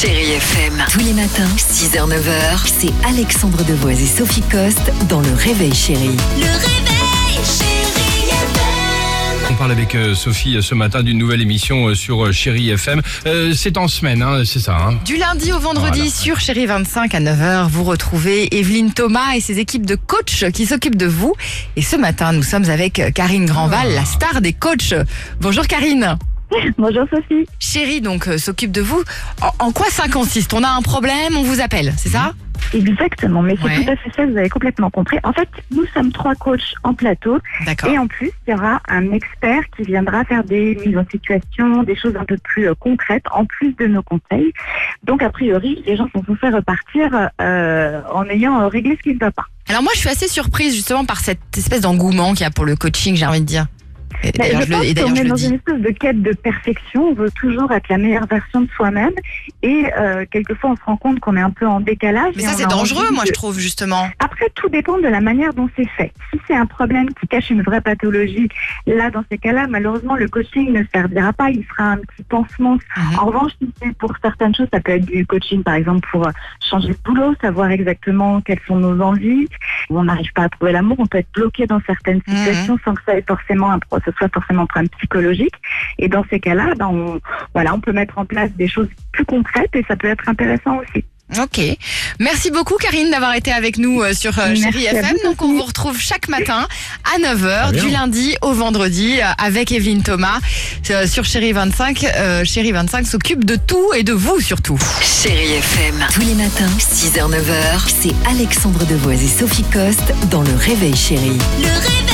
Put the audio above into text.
Chérie FM. Tous les matins, 6h, 9h, c'est Alexandre Devoise et Sophie Coste dans Le Réveil Chérie. Le réveil, chérie FM. On parle avec euh, Sophie euh, ce matin d'une nouvelle émission euh, sur euh, Chéri FM. Euh, c'est en semaine, hein, c'est ça. hein Du lundi au vendredi Voilà. sur Chérie 25 à 9h, vous retrouvez Evelyne Thomas et ses équipes de coachs qui s'occupent de vous. Et ce matin, nous sommes avec Karine Grandval, Ah. la star des coachs. Bonjour Karine. Bonjour Sophie. Chérie donc euh, s'occupe de vous. En, en quoi ça consiste? On a un problème, on vous appelle, c'est ça? Exactement, mais c'est Ouais. tout à fait ça, vous avez complètement compris. En fait, nous sommes trois coachs en plateau D'accord. et en plus, il y aura un expert qui viendra faire des mises en situation, des choses un peu plus euh, concrètes en plus de nos conseils. Donc, a priori, les gens sont censés repartir euh, en ayant euh, réglé ce qui ne va pas. Alors moi je suis assez surprise justement par cette espèce d'engouement qu'il y a pour le coaching, j'ai envie de dire. Et D'ailleurs je je est dans une espèce de quête de perfection. On veut toujours être la meilleure version de soi-même et euh, quelquefois on se rend compte qu'on est un peu en décalage. Mais ça on c'est dangereux moi de- je trouve justement. Après, tout dépend de la manière dont c'est fait. Si c'est un problème qui cache une vraie pathologie, là, dans ces cas-là, malheureusement, le coaching ne servira pas. Il sera un petit pansement. Mhm. En revanche, si c'est pour certaines choses, ça peut être du coaching, par exemple, pour changer de boulot, savoir exactement quelles sont nos envies. Où on n'arrive pas à trouver l'amour, on peut être bloqué dans certaines Mhm. situations sans que ça ait forcément un, ce soit forcément un problème psychologique. Et dans ces cas-là, ben, on, voilà, on peut mettre en place des choses plus concrètes et ça peut être intéressant aussi. Ok. Merci beaucoup Karine d'avoir été avec nous euh, sur euh, Chérie FM. vous, Donc on vous retrouve chaque matin à 9h Très bien. du lundi au vendredi euh, avec Evelyne Thomas euh, sur Chérie 25. Euh, Chérie 25 s'occupe de tout et de vous surtout. Chérie FM. Tous les matins, 6h, 9h, c'est Alexandre Devoise et Sophie Coste dans Le Réveil Chérie. Le réveil.